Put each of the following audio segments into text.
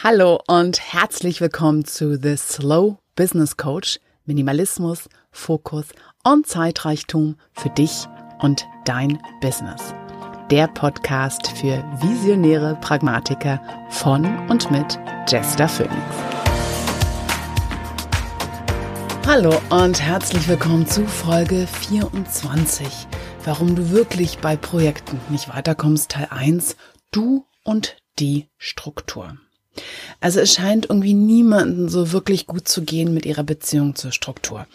Hallo und herzlich willkommen zu The Slow Business Coach. Minimalismus, Fokus und Zeitreichtum für dich und dein Business. Der Podcast für visionäre Pragmatiker von und mit Jester Phoenix. Hallo und herzlich willkommen zu Folge 24. Warum du wirklich bei Projekten nicht weiterkommst, Teil 1. Du und die Struktur. Also es scheint irgendwie niemanden so wirklich gut zu gehen mit ihrer Beziehung zur Struktur.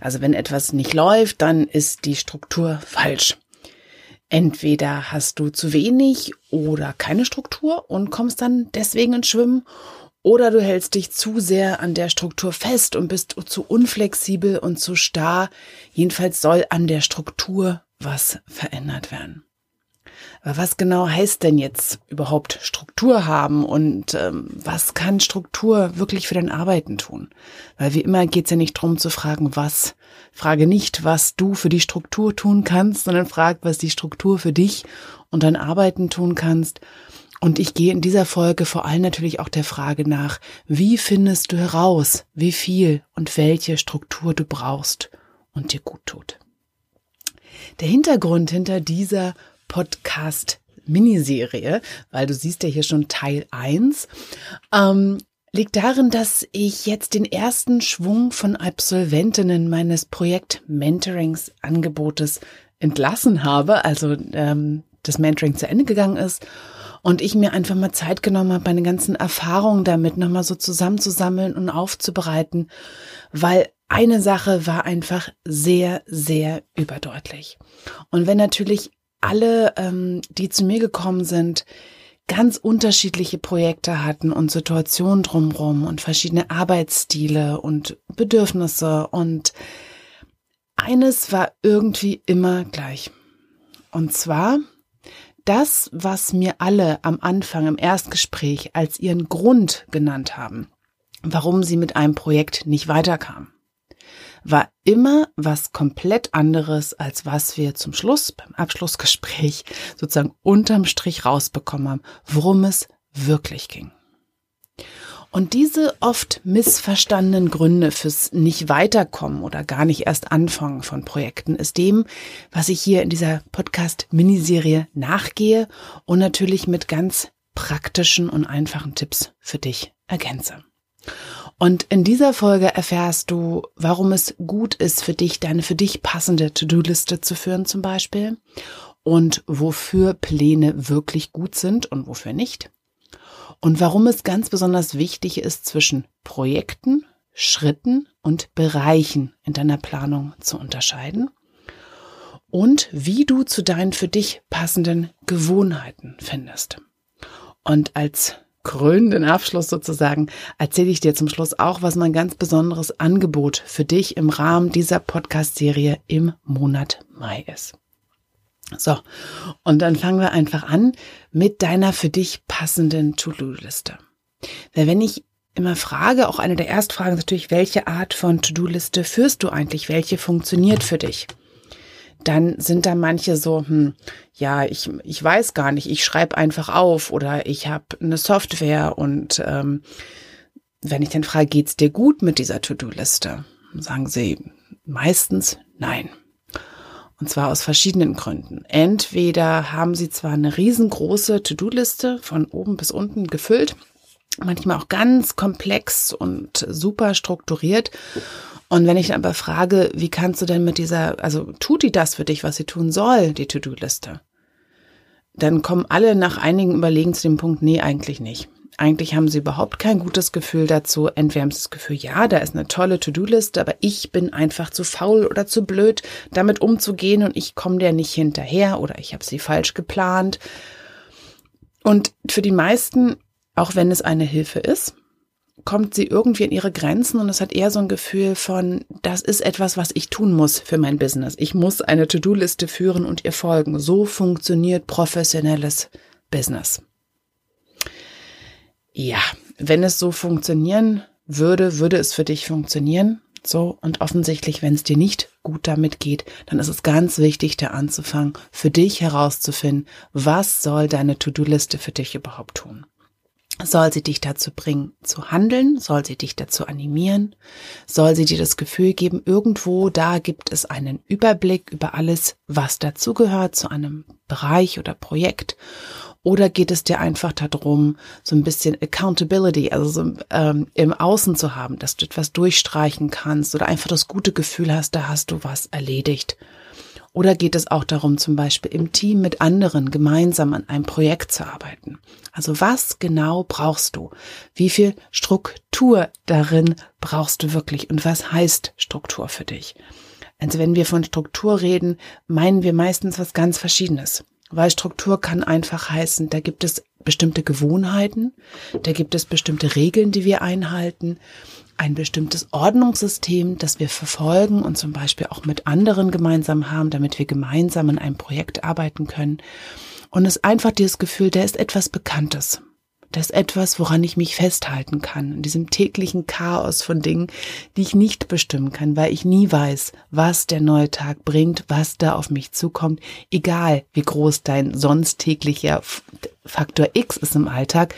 Also wenn etwas nicht läuft, dann ist die Struktur falsch. Entweder hast du zu wenig oder keine Struktur und kommst dann deswegen ins Schwimmen oder du hältst dich zu sehr an der Struktur fest und bist zu unflexibel und zu starr. Jedenfalls soll an der Struktur was verändert werden. Was genau heißt denn jetzt überhaupt Struktur haben und ähm, was kann Struktur wirklich für dein Arbeiten tun? Weil wie immer geht es ja nicht darum zu fragen, was. Frage nicht, was du für die Struktur tun kannst, sondern frag, was die Struktur für dich und dein Arbeiten tun kannst. Und ich gehe in dieser Folge vor allem natürlich auch der Frage nach, wie findest du heraus, wie viel und welche Struktur du brauchst und dir gut tut. Der Hintergrund hinter dieser Podcast-Miniserie, weil du siehst ja hier schon Teil 1, ähm, liegt darin, dass ich jetzt den ersten Schwung von Absolventinnen meines Projekt Mentorings Angebotes entlassen habe, also ähm, das Mentoring zu Ende gegangen ist und ich mir einfach mal Zeit genommen habe, meine ganzen Erfahrungen damit nochmal so zusammenzusammeln und aufzubereiten, weil eine Sache war einfach sehr, sehr überdeutlich. Und wenn natürlich alle, ähm, die zu mir gekommen sind, ganz unterschiedliche Projekte hatten und Situationen drumherum und verschiedene Arbeitsstile und Bedürfnisse und eines war irgendwie immer gleich. Und zwar das, was mir alle am Anfang im Erstgespräch als ihren Grund genannt haben, warum sie mit einem Projekt nicht weiterkamen war immer was komplett anderes, als was wir zum Schluss beim Abschlussgespräch sozusagen unterm Strich rausbekommen haben, worum es wirklich ging. Und diese oft missverstandenen Gründe fürs nicht weiterkommen oder gar nicht erst anfangen von Projekten ist dem, was ich hier in dieser Podcast-Miniserie nachgehe und natürlich mit ganz praktischen und einfachen Tipps für dich ergänze. Und in dieser Folge erfährst du, warum es gut ist für dich, deine für dich passende To-Do-Liste zu führen zum Beispiel und wofür Pläne wirklich gut sind und wofür nicht. Und warum es ganz besonders wichtig ist, zwischen Projekten, Schritten und Bereichen in deiner Planung zu unterscheiden. Und wie du zu deinen für dich passenden Gewohnheiten findest. Und als krönenden Abschluss sozusagen erzähle ich dir zum Schluss auch, was mein ganz besonderes Angebot für dich im Rahmen dieser Podcast-Serie im Monat Mai ist. So, und dann fangen wir einfach an mit deiner für dich passenden To-Do-Liste. Weil wenn ich immer frage, auch eine der Erstfragen ist natürlich, welche Art von To-Do-Liste führst du eigentlich? Welche funktioniert für dich? Dann sind da manche so, hm, ja, ich, ich weiß gar nicht, ich schreibe einfach auf oder ich habe eine Software und ähm, wenn ich dann frage, geht's dir gut mit dieser To-Do-Liste? Sagen sie meistens nein. Und zwar aus verschiedenen Gründen. Entweder haben sie zwar eine riesengroße To-Do-Liste von oben bis unten gefüllt, manchmal auch ganz komplex und super strukturiert und wenn ich aber frage, wie kannst du denn mit dieser, also tut die das für dich, was sie tun soll, die To-Do-Liste? Dann kommen alle nach einigen Überlegen zu dem Punkt, nee, eigentlich nicht. Eigentlich haben sie überhaupt kein gutes Gefühl dazu. Entweder haben sie das Gefühl, ja, da ist eine tolle To-Do-Liste, aber ich bin einfach zu faul oder zu blöd, damit umzugehen und ich komme der nicht hinterher oder ich habe sie falsch geplant. Und für die meisten, auch wenn es eine Hilfe ist, kommt sie irgendwie in ihre Grenzen und es hat eher so ein Gefühl von, das ist etwas, was ich tun muss für mein Business. Ich muss eine To-Do-Liste führen und ihr folgen. So funktioniert professionelles Business. Ja, wenn es so funktionieren würde, würde es für dich funktionieren. So, und offensichtlich, wenn es dir nicht gut damit geht, dann ist es ganz wichtig, da anzufangen, für dich herauszufinden, was soll deine To-Do-Liste für dich überhaupt tun. Soll sie dich dazu bringen, zu handeln? Soll sie dich dazu animieren? Soll sie dir das Gefühl geben, irgendwo da gibt es einen Überblick über alles, was dazugehört zu einem Bereich oder Projekt? Oder geht es dir einfach darum, so ein bisschen Accountability, also so, ähm, im Außen zu haben, dass du etwas durchstreichen kannst oder einfach das gute Gefühl hast, da hast du was erledigt? Oder geht es auch darum, zum Beispiel im Team mit anderen gemeinsam an einem Projekt zu arbeiten? Also was genau brauchst du? Wie viel Struktur darin brauchst du wirklich? Und was heißt Struktur für dich? Also wenn wir von Struktur reden, meinen wir meistens was ganz Verschiedenes. Weil Struktur kann einfach heißen, da gibt es bestimmte Gewohnheiten, da gibt es bestimmte Regeln, die wir einhalten ein bestimmtes Ordnungssystem, das wir verfolgen und zum Beispiel auch mit anderen gemeinsam haben, damit wir gemeinsam in einem Projekt arbeiten können. Und es ist einfach dieses Gefühl, da ist etwas Bekanntes. Da ist etwas, woran ich mich festhalten kann, in diesem täglichen Chaos von Dingen, die ich nicht bestimmen kann, weil ich nie weiß, was der neue Tag bringt, was da auf mich zukommt, egal wie groß dein sonst täglicher Faktor X ist im Alltag,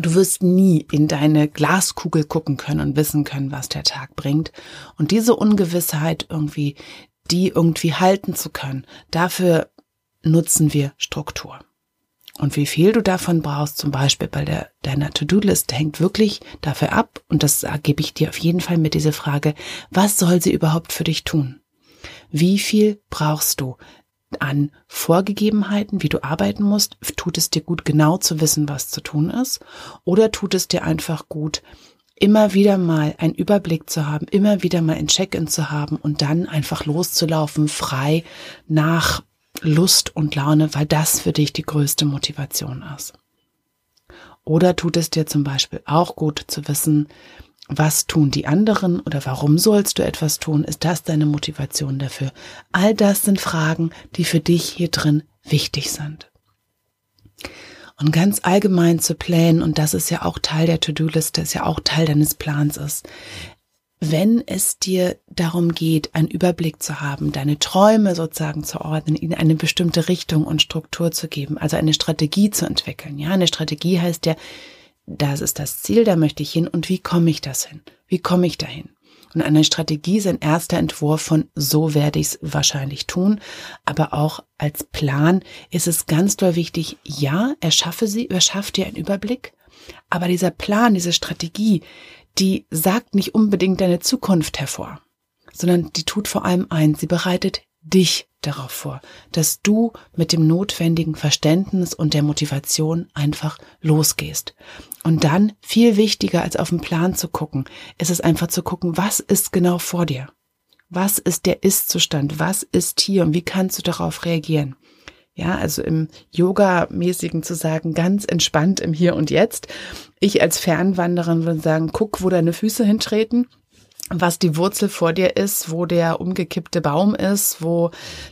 Du wirst nie in deine Glaskugel gucken können und wissen können, was der Tag bringt. Und diese Ungewissheit irgendwie, die irgendwie halten zu können, dafür nutzen wir Struktur. Und wie viel du davon brauchst, zum Beispiel bei der, deiner To-Do-Liste, hängt wirklich dafür ab. Und das gebe ich dir auf jeden Fall mit dieser Frage, was soll sie überhaupt für dich tun? Wie viel brauchst du? An Vorgegebenheiten, wie du arbeiten musst? Tut es dir gut, genau zu wissen, was zu tun ist? Oder tut es dir einfach gut, immer wieder mal einen Überblick zu haben, immer wieder mal ein Check-in zu haben und dann einfach loszulaufen, frei nach Lust und Laune, weil das für dich die größte Motivation ist? Oder tut es dir zum Beispiel auch gut zu wissen, was tun die anderen oder warum sollst du etwas tun? Ist das deine Motivation dafür? All das sind Fragen, die für dich hier drin wichtig sind. Und ganz allgemein zu planen, und das ist ja auch Teil der To-Do-Liste, ist ja auch Teil deines Plans ist. Wenn es dir darum geht, einen Überblick zu haben, deine Träume sozusagen zu ordnen, in eine bestimmte Richtung und Struktur zu geben, also eine Strategie zu entwickeln. Ja, eine Strategie heißt ja, das ist das Ziel, da möchte ich hin und wie komme ich das hin? Wie komme ich dahin? Und eine Strategie ist ein erster Entwurf von so werde ich es wahrscheinlich tun, aber auch als Plan ist es ganz doll wichtig, ja, erschaffe sie, erschafft dir einen Überblick, aber dieser Plan, diese Strategie, die sagt nicht unbedingt deine Zukunft hervor, sondern die tut vor allem eins, sie bereitet dich darauf vor, dass du mit dem notwendigen Verständnis und der Motivation einfach losgehst. Und dann, viel wichtiger als auf den Plan zu gucken, ist es einfach zu gucken, was ist genau vor dir? Was ist der Ist-Zustand? Was ist hier und wie kannst du darauf reagieren? Ja, also im Yoga-mäßigen zu sagen, ganz entspannt im Hier und Jetzt. Ich als Fernwanderin würde sagen, guck, wo deine Füße hintreten was die Wurzel vor dir ist, wo der umgekippte Baum ist, wo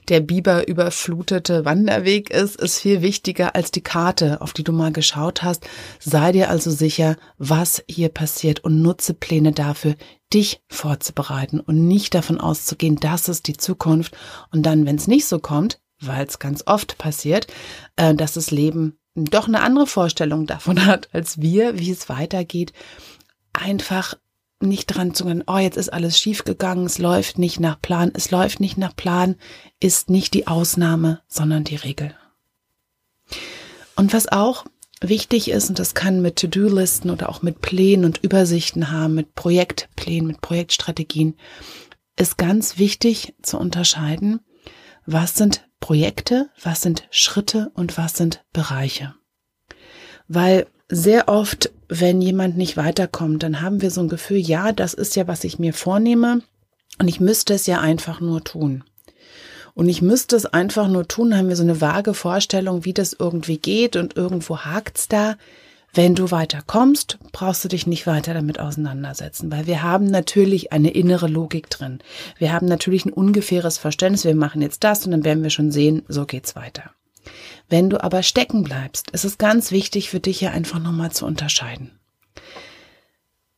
der Biber überflutete Wanderweg ist, ist viel wichtiger als die Karte, auf die du mal geschaut hast. Sei dir also sicher, was hier passiert und nutze Pläne dafür, dich vorzubereiten und nicht davon auszugehen, das ist die Zukunft und dann, wenn es nicht so kommt, weil es ganz oft passiert, äh, dass das Leben doch eine andere Vorstellung davon hat als wir, wie es weitergeht, einfach nicht dran zu gehen, oh, jetzt ist alles schiefgegangen, es läuft nicht nach Plan, es läuft nicht nach Plan, ist nicht die Ausnahme, sondern die Regel. Und was auch wichtig ist, und das kann mit To-Do-Listen oder auch mit Plänen und Übersichten haben, mit Projektplänen, mit Projektstrategien, ist ganz wichtig zu unterscheiden, was sind Projekte, was sind Schritte und was sind Bereiche. Weil sehr oft, wenn jemand nicht weiterkommt, dann haben wir so ein Gefühl, ja, das ist ja, was ich mir vornehme und ich müsste es ja einfach nur tun. Und ich müsste es einfach nur tun, haben wir so eine vage Vorstellung, wie das irgendwie geht und irgendwo hakt's da. Wenn du weiterkommst, brauchst du dich nicht weiter damit auseinandersetzen, weil wir haben natürlich eine innere Logik drin. Wir haben natürlich ein ungefähres Verständnis, wir machen jetzt das und dann werden wir schon sehen, so geht's weiter. Wenn du aber stecken bleibst, ist es ganz wichtig für dich ja einfach nochmal zu unterscheiden.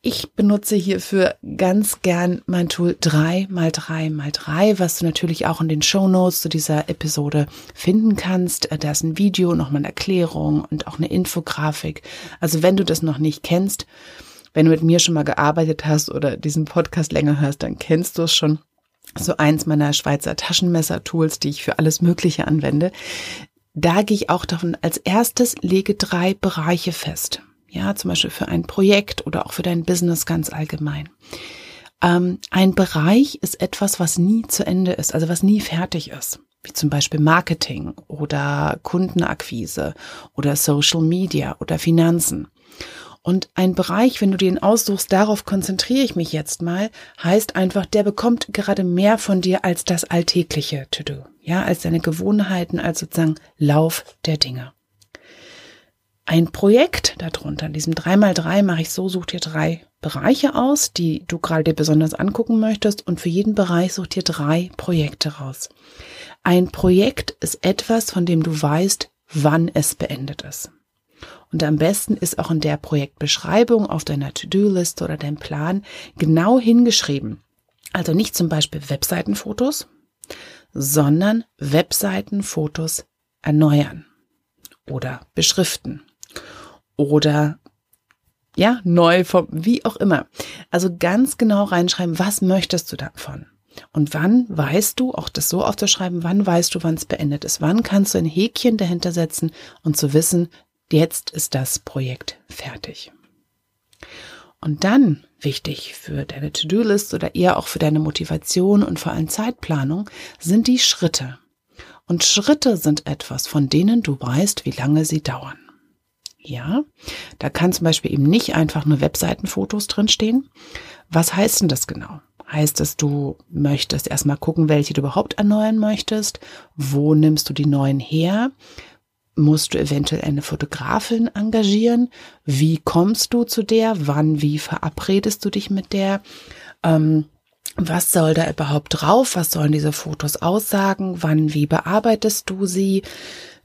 ich benutze hierfür ganz gern mein Tool 3x3x3, was du natürlich auch in den Show Notes zu dieser Episode finden kannst. Da ist ein Video, nochmal eine Erklärung und auch eine Infografik. Also wenn du das noch nicht kennst, wenn du mit mir schon mal gearbeitet hast oder diesen Podcast länger hörst, dann kennst du es schon. So eins meiner Schweizer Taschenmesser-Tools, die ich für alles Mögliche anwende. Da gehe ich auch davon, als erstes lege drei Bereiche fest. Ja, zum Beispiel für ein Projekt oder auch für dein Business ganz allgemein. Ähm, ein Bereich ist etwas, was nie zu Ende ist, also was nie fertig ist. Wie zum Beispiel Marketing oder Kundenakquise oder Social Media oder Finanzen. Und ein Bereich, wenn du den aussuchst, darauf konzentriere ich mich jetzt mal, heißt einfach, der bekommt gerade mehr von dir als das alltägliche To-Do. Ja, als deine Gewohnheiten, als sozusagen Lauf der Dinge. Ein Projekt darunter, in diesem 3x3 mache ich so, such dir drei Bereiche aus, die du gerade dir besonders angucken möchtest und für jeden Bereich such dir drei Projekte raus. Ein Projekt ist etwas, von dem du weißt, wann es beendet ist. Und am besten ist auch in der Projektbeschreibung auf deiner To-Do-Liste oder deinem Plan genau hingeschrieben. Also nicht zum Beispiel Webseitenfotos, sondern Webseitenfotos erneuern oder beschriften oder ja, neu vom, wie auch immer. Also ganz genau reinschreiben, was möchtest du davon? Und wann weißt du, auch das so aufzuschreiben, wann weißt du, wann es beendet ist? Wann kannst du ein Häkchen dahinter setzen und zu wissen, Jetzt ist das Projekt fertig. Und dann, wichtig für deine To-Do-List oder eher auch für deine Motivation und vor allem Zeitplanung, sind die Schritte. Und Schritte sind etwas, von denen du weißt, wie lange sie dauern. Ja, da kann zum Beispiel eben nicht einfach nur Webseitenfotos drinstehen. Was heißt denn das genau? Heißt es, du möchtest erstmal gucken, welche du überhaupt erneuern möchtest? Wo nimmst du die neuen her? Musst du eventuell eine Fotografin engagieren? Wie kommst du zu der? Wann, wie verabredest du dich mit der? Ähm, was soll da überhaupt drauf? Was sollen diese Fotos aussagen? Wann, wie bearbeitest du sie?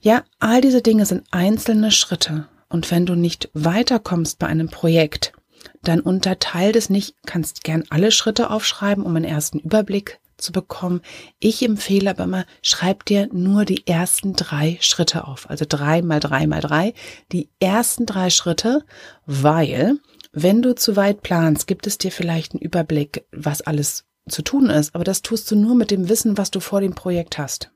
Ja, all diese Dinge sind einzelne Schritte. Und wenn du nicht weiterkommst bei einem Projekt, dann unterteil es nicht, kannst gern alle Schritte aufschreiben, um einen ersten Überblick zu bekommen. Ich empfehle aber immer, schreib dir nur die ersten drei Schritte auf. Also drei mal drei mal drei. Die ersten drei Schritte, weil wenn du zu weit planst, gibt es dir vielleicht einen Überblick, was alles zu tun ist. Aber das tust du nur mit dem Wissen, was du vor dem Projekt hast.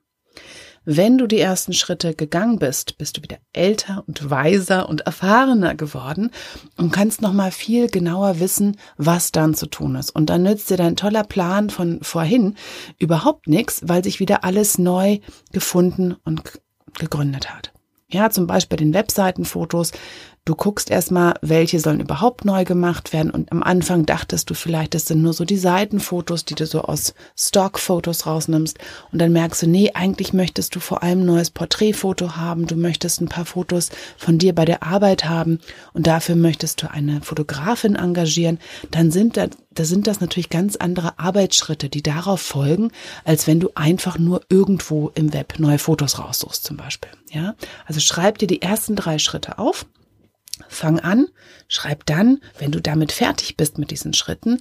Wenn du die ersten Schritte gegangen bist, bist du wieder älter und weiser und erfahrener geworden und kannst noch mal viel genauer wissen, was dann zu tun ist. Und dann nützt dir dein toller Plan von vorhin überhaupt nichts, weil sich wieder alles neu gefunden und gegründet hat. Ja, zum Beispiel den Webseitenfotos Du guckst erstmal, welche sollen überhaupt neu gemacht werden. Und am Anfang dachtest du vielleicht, das sind nur so die Seitenfotos, die du so aus Stockfotos rausnimmst. Und dann merkst du, nee, eigentlich möchtest du vor allem ein neues Porträtfoto haben. Du möchtest ein paar Fotos von dir bei der Arbeit haben. Und dafür möchtest du eine Fotografin engagieren. Dann sind da, da sind das natürlich ganz andere Arbeitsschritte, die darauf folgen, als wenn du einfach nur irgendwo im Web neue Fotos raussuchst zum Beispiel. Ja, also schreib dir die ersten drei Schritte auf Fang an, schreib dann, wenn du damit fertig bist mit diesen Schritten,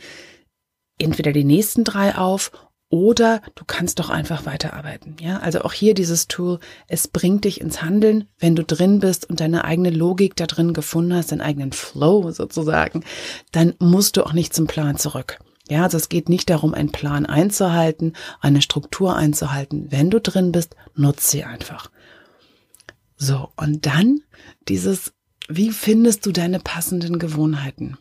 entweder die nächsten drei auf oder du kannst doch einfach weiterarbeiten. Ja, also auch hier dieses Tool, es bringt dich ins Handeln, wenn du drin bist und deine eigene Logik da drin gefunden hast, deinen eigenen Flow sozusagen, dann musst du auch nicht zum Plan zurück. Ja, also es geht nicht darum, einen Plan einzuhalten, eine Struktur einzuhalten. Wenn du drin bist, nutze sie einfach. So, und dann dieses wie findest du deine passenden Gewohnheiten?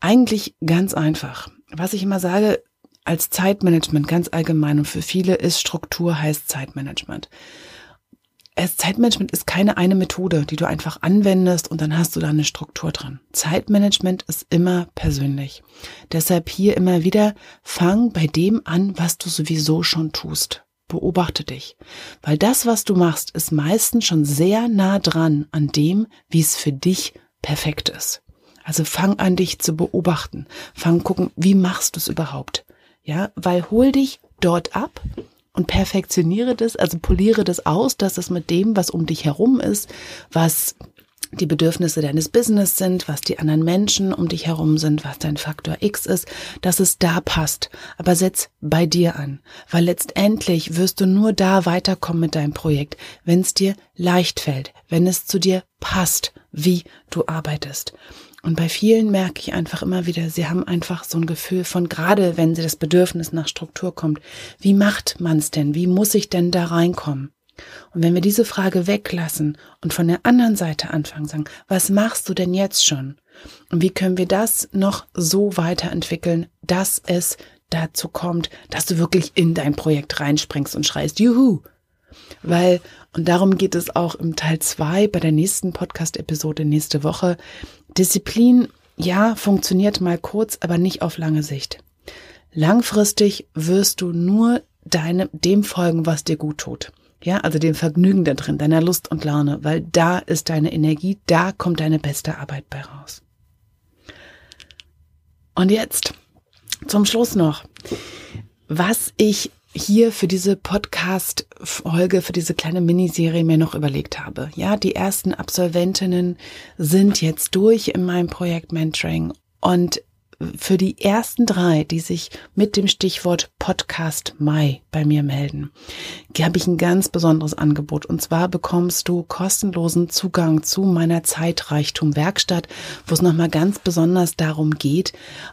Eigentlich ganz einfach. Was ich immer sage, als Zeitmanagement ganz allgemein und für viele ist Struktur heißt Zeitmanagement. Es Zeitmanagement ist keine eine Methode, die du einfach anwendest und dann hast du da eine Struktur drin. Zeitmanagement ist immer persönlich. Deshalb hier immer wieder fang bei dem an, was du sowieso schon tust beobachte dich, weil das, was du machst, ist meistens schon sehr nah dran an dem, wie es für dich perfekt ist. Also fang an, dich zu beobachten. Fang gucken, wie machst du es überhaupt? Ja, weil hol dich dort ab und perfektioniere das, also poliere das aus, dass es mit dem, was um dich herum ist, was die Bedürfnisse deines Business sind, was die anderen Menschen um dich herum sind, was dein Faktor X ist, dass es da passt. Aber setz bei dir an, weil letztendlich wirst du nur da weiterkommen mit deinem Projekt, wenn es dir leicht fällt, wenn es zu dir passt, wie du arbeitest. Und bei vielen merke ich einfach immer wieder, sie haben einfach so ein Gefühl von, gerade wenn sie das Bedürfnis nach Struktur kommt, wie macht man's denn? Wie muss ich denn da reinkommen? Und wenn wir diese Frage weglassen und von der anderen Seite anfangen, sagen, was machst du denn jetzt schon? Und wie können wir das noch so weiterentwickeln, dass es dazu kommt, dass du wirklich in dein Projekt reinspringst und schreist, juhu! Weil, und darum geht es auch im Teil zwei bei der nächsten Podcast-Episode nächste Woche, Disziplin, ja, funktioniert mal kurz, aber nicht auf lange Sicht. Langfristig wirst du nur deine, dem folgen, was dir gut tut. Ja, also dem Vergnügen da drin, deiner Lust und Laune, weil da ist deine Energie, da kommt deine beste Arbeit bei raus. Und jetzt zum Schluss noch, was ich hier für diese Podcast-Folge, für diese kleine Miniserie mir noch überlegt habe. Ja, die ersten Absolventinnen sind jetzt durch in meinem Projekt Mentoring und für die ersten drei, die sich mit dem Stichwort Podcast Mai bei mir melden, habe ich ein ganz besonderes Angebot. Und zwar bekommst du kostenlosen Zugang zu meiner Zeitreichtum Werkstatt, wo es nochmal ganz besonders darum geht,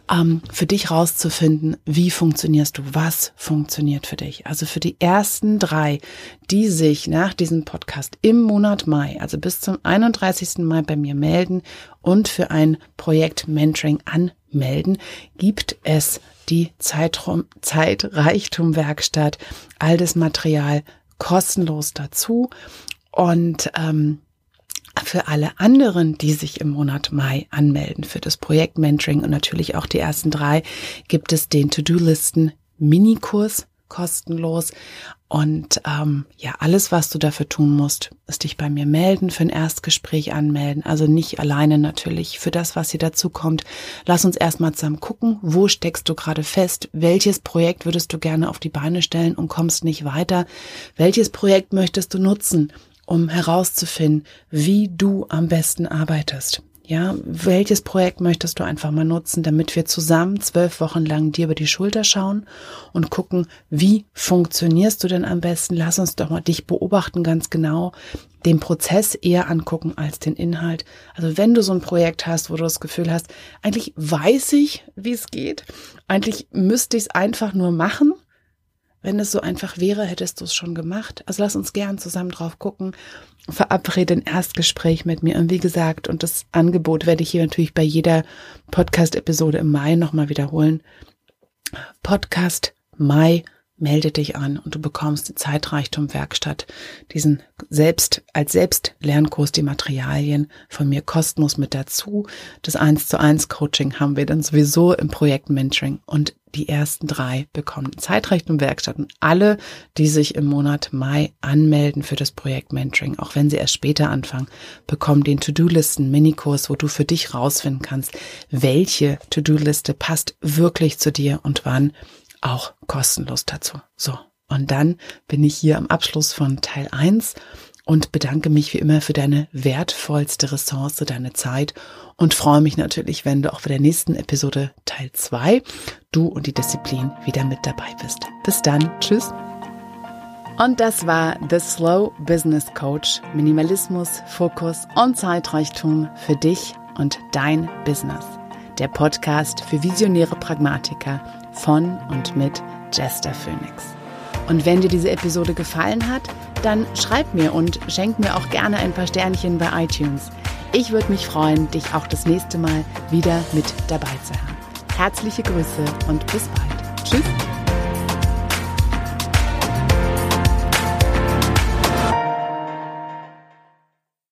ähm, für dich rauszufinden, wie funktionierst du, was funktioniert für dich. Also für die ersten drei, die sich nach diesem Podcast im Monat Mai, also bis zum 31. Mai bei mir melden und für ein Projekt Mentoring anmelden, gibt es die Zeitraum, Zeitreichtum-Werkstatt, all das Material kostenlos dazu. Und ähm, für alle anderen, die sich im Monat Mai anmelden für das Projekt Mentoring und natürlich auch die ersten drei, gibt es den To-Do-Listen Minikurs kostenlos. Und ähm, ja, alles, was du dafür tun musst, ist dich bei mir melden, für ein Erstgespräch anmelden. Also nicht alleine natürlich für das, was hier dazu kommt. Lass uns erstmal zusammen gucken, wo steckst du gerade fest? Welches Projekt würdest du gerne auf die Beine stellen und kommst nicht weiter? Welches Projekt möchtest du nutzen, um herauszufinden, wie du am besten arbeitest? Ja, welches Projekt möchtest du einfach mal nutzen, damit wir zusammen zwölf Wochen lang dir über die Schulter schauen und gucken, wie funktionierst du denn am besten? Lass uns doch mal dich beobachten ganz genau, den Prozess eher angucken als den Inhalt. Also wenn du so ein Projekt hast, wo du das Gefühl hast, eigentlich weiß ich, wie es geht, eigentlich müsste ich es einfach nur machen, wenn es so einfach wäre, hättest du es schon gemacht. Also lass uns gern zusammen drauf gucken. Verabrede ein Erstgespräch mit mir. Und wie gesagt, und das Angebot werde ich hier natürlich bei jeder Podcast-Episode im Mai nochmal wiederholen. Podcast Mai melde dich an und du bekommst die Zeitreichtum Werkstatt, diesen selbst, als Selbstlernkurs, die Materialien von mir kostenlos mit dazu. Das 1 zu 1 Coaching haben wir dann sowieso im Projekt Mentoring und die ersten drei bekommen Zeitreichtum Werkstatt und alle, die sich im Monat Mai anmelden für das Projekt Mentoring, auch wenn sie erst später anfangen, bekommen den To-Do-Listen Minikurs, wo du für dich rausfinden kannst, welche To-Do-Liste passt wirklich zu dir und wann auch kostenlos dazu. So. Und dann bin ich hier am Abschluss von Teil 1 und bedanke mich wie immer für deine wertvollste Ressource, deine Zeit und freue mich natürlich, wenn du auch bei der nächsten Episode Teil 2 du und die Disziplin wieder mit dabei bist. Bis dann. Tschüss. Und das war The Slow Business Coach. Minimalismus, Fokus und Zeitreichtum für dich und dein Business. Der Podcast für visionäre Pragmatiker von und mit Jester Phoenix. Und wenn dir diese Episode gefallen hat, dann schreib mir und schenk mir auch gerne ein paar Sternchen bei iTunes. Ich würde mich freuen, dich auch das nächste Mal wieder mit dabei zu haben. Herzliche Grüße und bis bald. Tschüss.